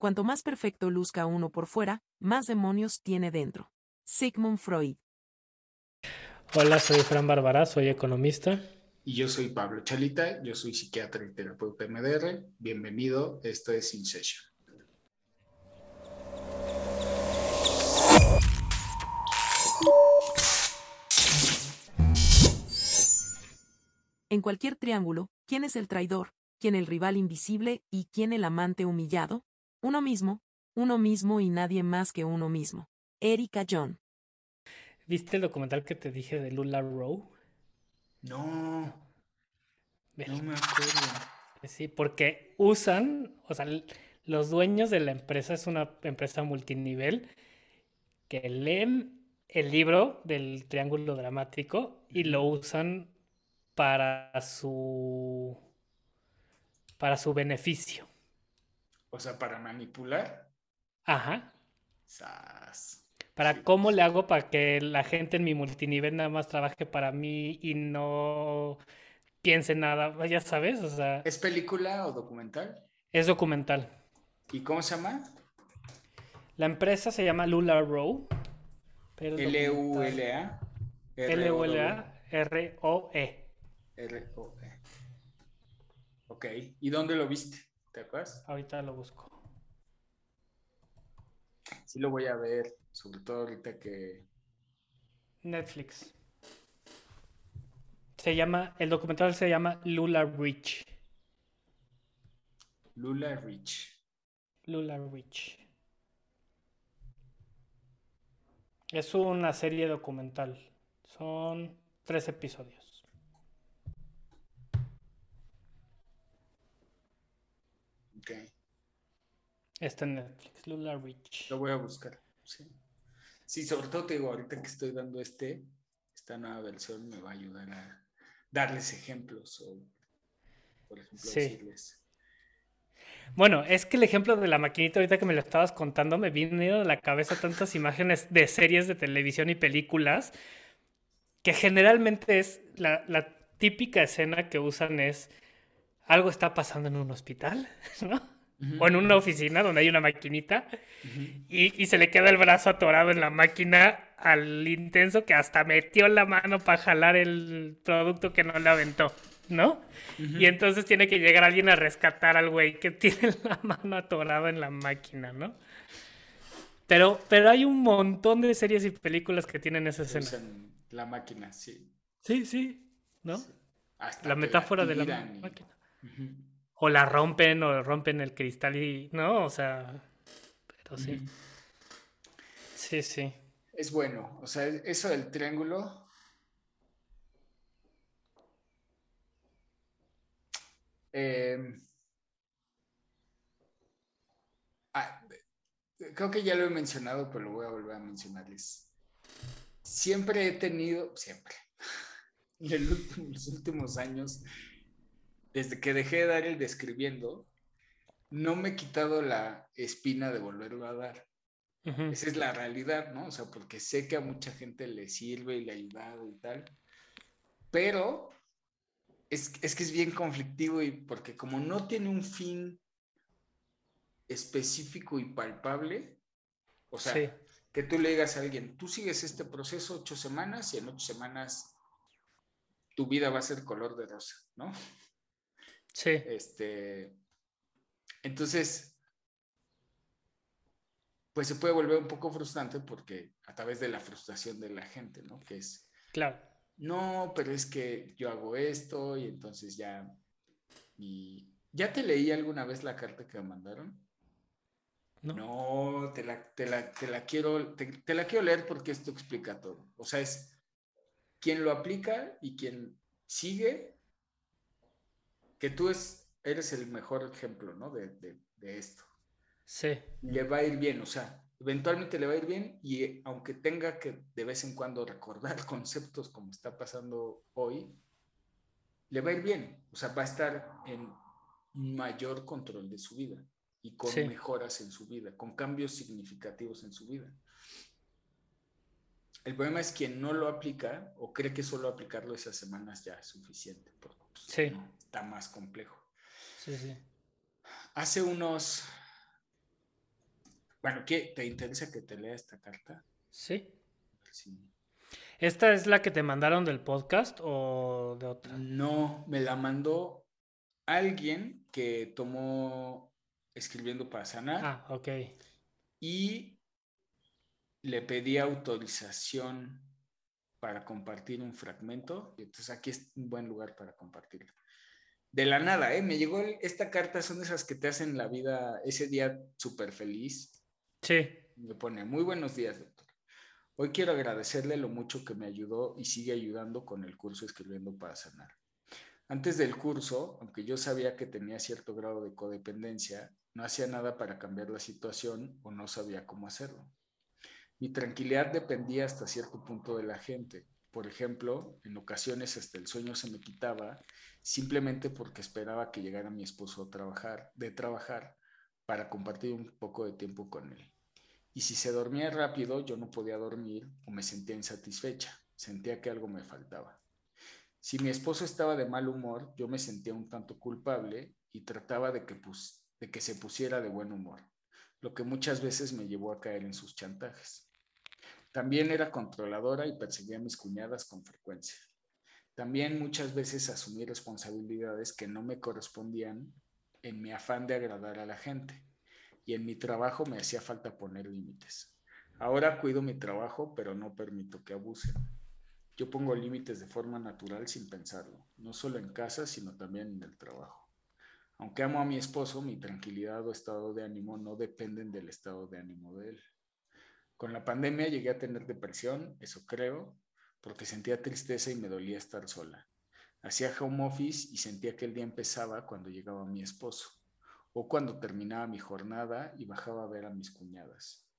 Cuanto más perfecto luzca uno por fuera, más demonios tiene dentro. Sigmund Freud. Hola, soy Fran Bárbara, soy economista. Y yo soy Pablo Chalita, yo soy psiquiatra y terapeuta MDR. Bienvenido, esto es In Session. En cualquier triángulo, ¿quién es el traidor? ¿Quién el rival invisible y quién el amante humillado? Uno mismo, uno mismo y nadie más que uno mismo. Erika John. ¿Viste el documental que te dije de Lula Rowe? No. No me acuerdo. Sí, porque usan, o sea, los dueños de la empresa es una empresa multinivel que leen el libro del triángulo dramático y lo usan para su para su beneficio. O sea, para manipular. Ajá. Para cómo le hago para que la gente en mi multinivel nada más trabaje para mí y no piense nada, ya sabes, o sea. ¿Es película o documental? Es documental. ¿Y cómo se llama? La empresa se llama Lula Row. L-U-L-A. L-U-L-A R-O-E. R-O-E. Ok. ¿Y dónde lo viste? ¿Te acuerdas? Ahorita lo busco. Sí lo voy a ver, sobre todo ahorita que... Netflix. Se llama, el documental se llama Lula Rich. Lula Rich. Lula Rich. Es una serie documental. Son tres episodios. Ok. Está en Netflix, Lula Rich. Lo voy a buscar, sí. Sí, sobre todo te digo, ahorita que estoy dando este, esta nueva versión me va a ayudar a darles ejemplos o, por ejemplo, decirles. Bueno, es que el ejemplo de la maquinita ahorita que me lo estabas contando me vino a la cabeza tantas imágenes de series de televisión y películas que generalmente es la, la típica escena que usan es algo está pasando en un hospital, ¿no? O en una oficina donde hay una maquinita y, se le queda el brazo atorado en la máquina al intenso que hasta metió la mano para jalar el producto que no le aventó, ¿no? Y entonces tiene que llegar alguien a rescatar al güey que tiene la mano atorada en la máquina, ¿no? Pero, pero hay un montón de series y películas que tienen esa escena. La máquina, sí. Sí, sí, ¿no? la metáfora de la máquina. O la rompen o rompen el cristal y. No, o sea. Pero sí. Sí, sí. Es bueno. O sea, eso del triángulo. Em, ah, creo que ya lo he mencionado, pero lo voy a volver a mencionarles. Siempre he tenido, siempre, en los últimos años, desde que dejé de dar el describiendo, no me he quitado la espina de volverlo a dar. Esa es la realidad, ¿no? O sea, porque sé que a mucha gente le sirve y le ha ayudado y tal. Pero es, es que es bien conflictivo y porque como no tiene un fin específico y palpable, o sea, que tú le digas a alguien, tú sigues este proceso ocho semanas y en ocho semanas tu vida va a ser color de rosa, ¿no? Sí. Este, entonces, pues se puede volver un poco frustrante porque a través de la frustración de la gente, ¿no? Que es, claro. No, pero es que yo hago esto y entonces ya... Y, ¿Ya te leí alguna vez la carta que me mandaron? No, no te, la, te, la, te, la, quiero, te, la quiero leer porque esto explica todo. O sea, es quien lo aplica y quien sigue que tú es, eres el mejor ejemplo, ¿no? De, esto. Sí. Le va a ir bien, o sea, eventualmente le va a ir bien y aunque tenga que de vez en cuando recordar conceptos como está pasando hoy, le va a ir bien, o sea, va a estar en mayor control de su vida y con mejoras en su vida, con cambios significativos en su vida. El problema es quien no lo aplica o cree que solo aplicarlo esas semanas ya es suficiente. Pues, sí. está más complejo. Sí, sí. Hace unos Bueno, ¿qué, ¿te interesa que te lea esta carta? Sí. ¿Esta es la que te mandaron del podcast o de otra? No, me la mandó alguien que tomó escribiendo para sanar. Ah, ok. Y le pedí autorización para compartir un fragmento. Entonces aquí es un buen lugar para compartirlo. De la nada, ¿eh? Me llegó esta carta, son esas que te hacen la vida ese día súper feliz. Sí. Me pone, muy buenos días, doctor. Hoy quiero agradecerle lo mucho que me ayudó y sigue ayudando con el curso Escribiendo para Sanar. Antes del curso, aunque yo sabía que tenía cierto grado de codependencia, no hacía nada para cambiar la situación o no sabía cómo hacerlo. Mi tranquilidad dependía hasta cierto punto de la gente. Por ejemplo, en ocasiones hasta el sueño se me quitaba simplemente porque esperaba que llegara mi esposo a trabajar, de trabajar para compartir un poco de tiempo con él. Y si se dormía rápido, yo no podía dormir o me sentía insatisfecha, sentía que algo me faltaba. Si mi esposo estaba de mal humor, yo me sentía un tanto culpable y trataba de que, de que se pusiera de buen humor, lo que muchas veces me llevó a caer en sus chantajes. También era controladora y perseguía a mis cuñadas con frecuencia. También muchas veces asumí responsabilidades que no me correspondían en mi afán de agradar a la gente. Y en mi trabajo me hacía falta poner límites. Ahora cuido mi trabajo, pero no permito que abusen. Yo pongo límites de forma natural sin pensarlo, no solo en casa, sino también en el trabajo. Aunque amo a mi esposo, mi tranquilidad o estado de ánimo no dependen del estado de ánimo de él. Con la pandemia llegué a tener depresión, eso creo, porque sentía tristeza y me dolía estar sola. Hacía home office y sentía que el día empezaba cuando llegaba mi esposo, o cuando terminaba mi jornada y bajaba a ver a mis cuñadas.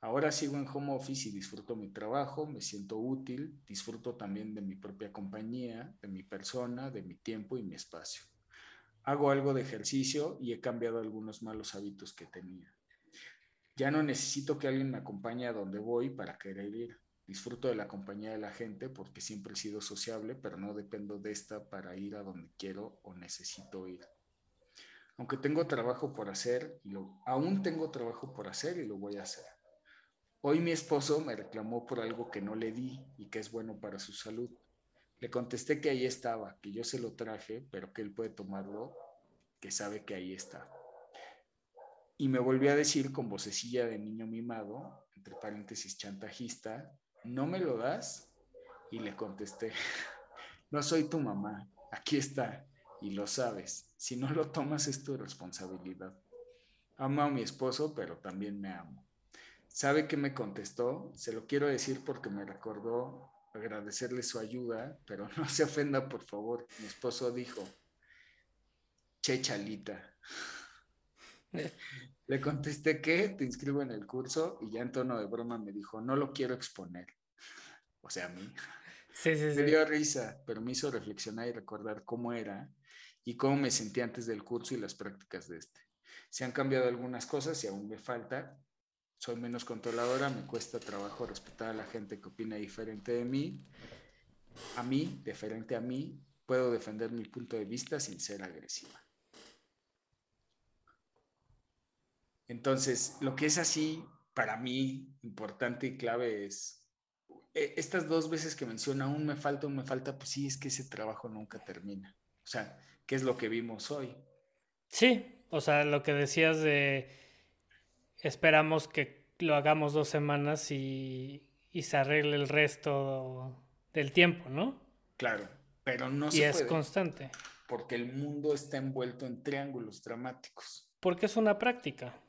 Ahora sigo en home office y disfruto mi trabajo, me siento útil, disfruto también de mi propia compañía, de mi persona, de mi tiempo y mi espacio. Hago algo de ejercicio y he cambiado algunos malos hábitos que tenía. Ya no necesito que alguien me acompañe a donde voy para querer ir. Disfruto de la compañía de la gente porque siempre he sido sociable, pero no dependo de esta para ir a donde quiero o necesito ir. Aunque tengo trabajo por hacer, lo, aún tengo trabajo por hacer y lo voy a hacer. Hoy mi esposo me reclamó por algo que no le di y que es bueno para su salud. Le contesté que ahí estaba, que yo se lo traje, pero que él puede tomarlo, que sabe que ahí está. Y me volvió a decir con vocecilla de niño mimado, entre paréntesis chantajista, ¿no me lo das? Y le contesté, no soy tu mamá, aquí está, y lo sabes, si no lo tomas es tu responsabilidad. Amo a mi esposo, pero también me amo. ¿Sabe qué me contestó? Se lo quiero decir porque me recordó agradecerle su ayuda, pero no se ofenda, por favor. Mi esposo dijo, che chalita. Le contesté que te inscribo en el curso y ya en tono de broma me dijo, no lo quiero exponer. O sea, a mí. Sí, sí, me dio risa, pero me hizo reflexionar y recordar cómo era y cómo me sentí antes del curso y las prácticas de este. Se han cambiado algunas cosas y aún me falta. Soy menos controladora, me cuesta trabajo respetar a la gente que opina diferente de mí. A mí, diferente a mí, puedo defender mi punto de vista sin ser agresiva. Entonces, lo que es así para mí importante y clave es e, estas dos veces que menciona, aún me falta, aún me falta, pues sí, es que ese trabajo nunca termina. O sea, ¿qué es lo que vimos hoy? Sí, o sea, lo que decías de esperamos que lo hagamos dos semanas y, se arregle el resto del tiempo, ¿no? Claro, pero no y se es constante. Porque el mundo está envuelto en triángulos dramáticos. Porque es una práctica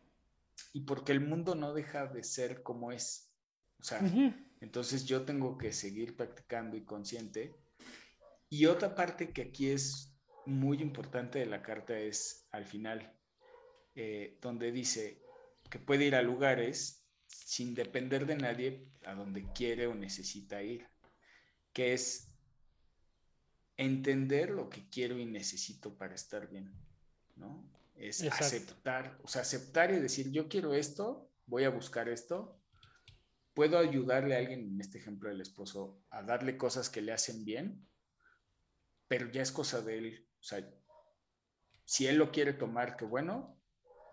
y porque el mundo no deja de ser como es. O sea, entonces yo tengo que seguir practicando y consciente. Y otra parte que aquí es muy importante de la carta es al final, eh, donde dice que puede ir a lugares sin depender de nadie a donde quiere o necesita ir, que es entender lo que quiero y necesito para estar bien, ¿no? es aceptar, o sea, aceptar y decir, yo quiero esto, voy a buscar esto, puedo ayudarle a alguien, en este ejemplo del esposo, a darle cosas que le hacen bien, pero ya es cosa de él, o sea, si él lo quiere tomar, qué bueno,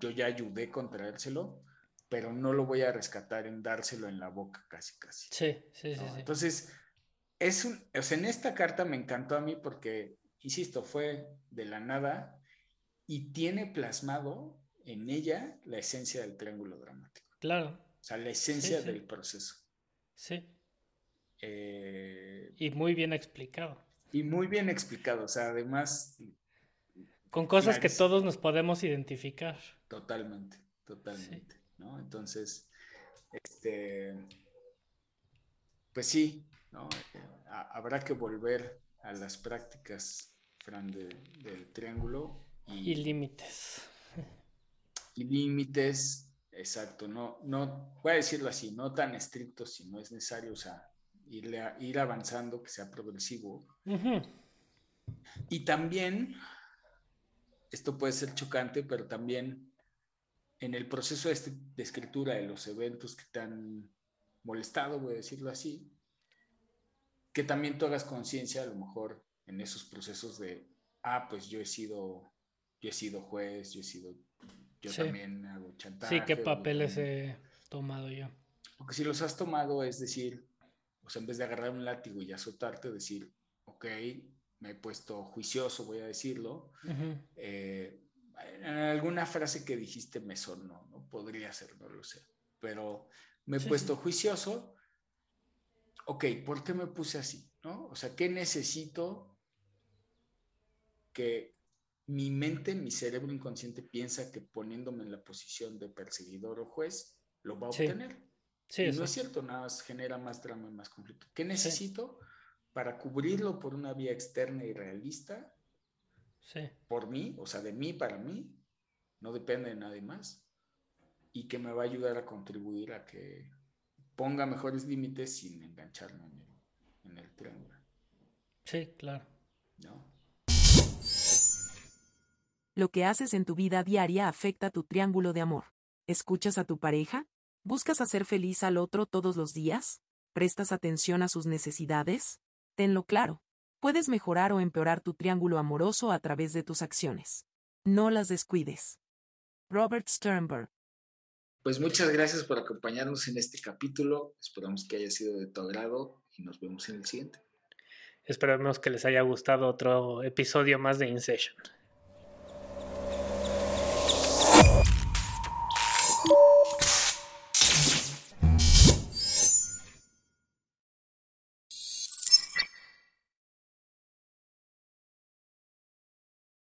yo ya ayudé con traérselo, pero no lo voy a rescatar en dárselo en la boca casi, casi. Sí, sí, sí. sí. Entonces, es un, o sea, en esta carta me encantó a mí porque, insisto, fue de la nada y tiene plasmado en ella la esencia del triángulo dramático. Claro. O sea, la esencia del proceso. Sí. Eh, y muy bien explicado. Y muy bien explicado, o sea, además... Con cosas que todos nos podemos identificar. Totalmente, totalmente, ¿no? Entonces, este, pues sí, ¿no? habrá que volver a las prácticas, Fran, del triángulo. Y, límites. Y límites, exacto, no, no, voy a decirlo así, no tan estrictos si no es necesario, o sea, ir, ir avanzando, que sea progresivo. Y también, esto puede ser chocante, pero también en el proceso de, este, de, escritura de los eventos que te han molestado, voy a decirlo así, que también tú hagas conciencia a lo mejor en esos procesos de, ah, pues yo he sido, yo he sido juez, yo he sido, yo también hago chantaje. Sí, ¿qué papeles he tomado yo? Porque si los has tomado, es decir, o sea, en vez de agarrar un látigo y azotarte, decir, ok, me he puesto juicioso, voy a decirlo. Eh, en alguna frase que dijiste me sonó, ¿no? Podría ser, no lo sé. Pero me he puesto juicioso. Ok, ¿por qué me puse así? ¿no? O sea, ¿qué necesito que mi mente, mi cerebro inconsciente piensa que poniéndome en la posición de perseguidor o juez, lo va a obtener? y no es cierto, nada más genera más drama y más conflicto. ¿Qué necesito para cubrirlo por una vía externa y realista? Sí. Por mí, o sea, de mí para mí, no depende de nadie más. Y que me va a ayudar a contribuir a que ponga mejores límites sin engancharme en el, en el triángulo. Sí, claro. ¿No? Lo que haces en tu vida diaria afecta tu triángulo de amor. ¿Escuchas a tu pareja? ¿Buscas hacer feliz al otro todos los días? ¿Prestas atención a sus necesidades? Tenlo claro. Puedes mejorar o empeorar tu triángulo amoroso a través de tus acciones. No las descuides. Robert Sternberg. Pues muchas gracias por acompañarnos en este capítulo. Esperamos que haya sido de tu agrado y nos vemos en el siguiente. Esperamos que les haya gustado otro episodio más de InSession.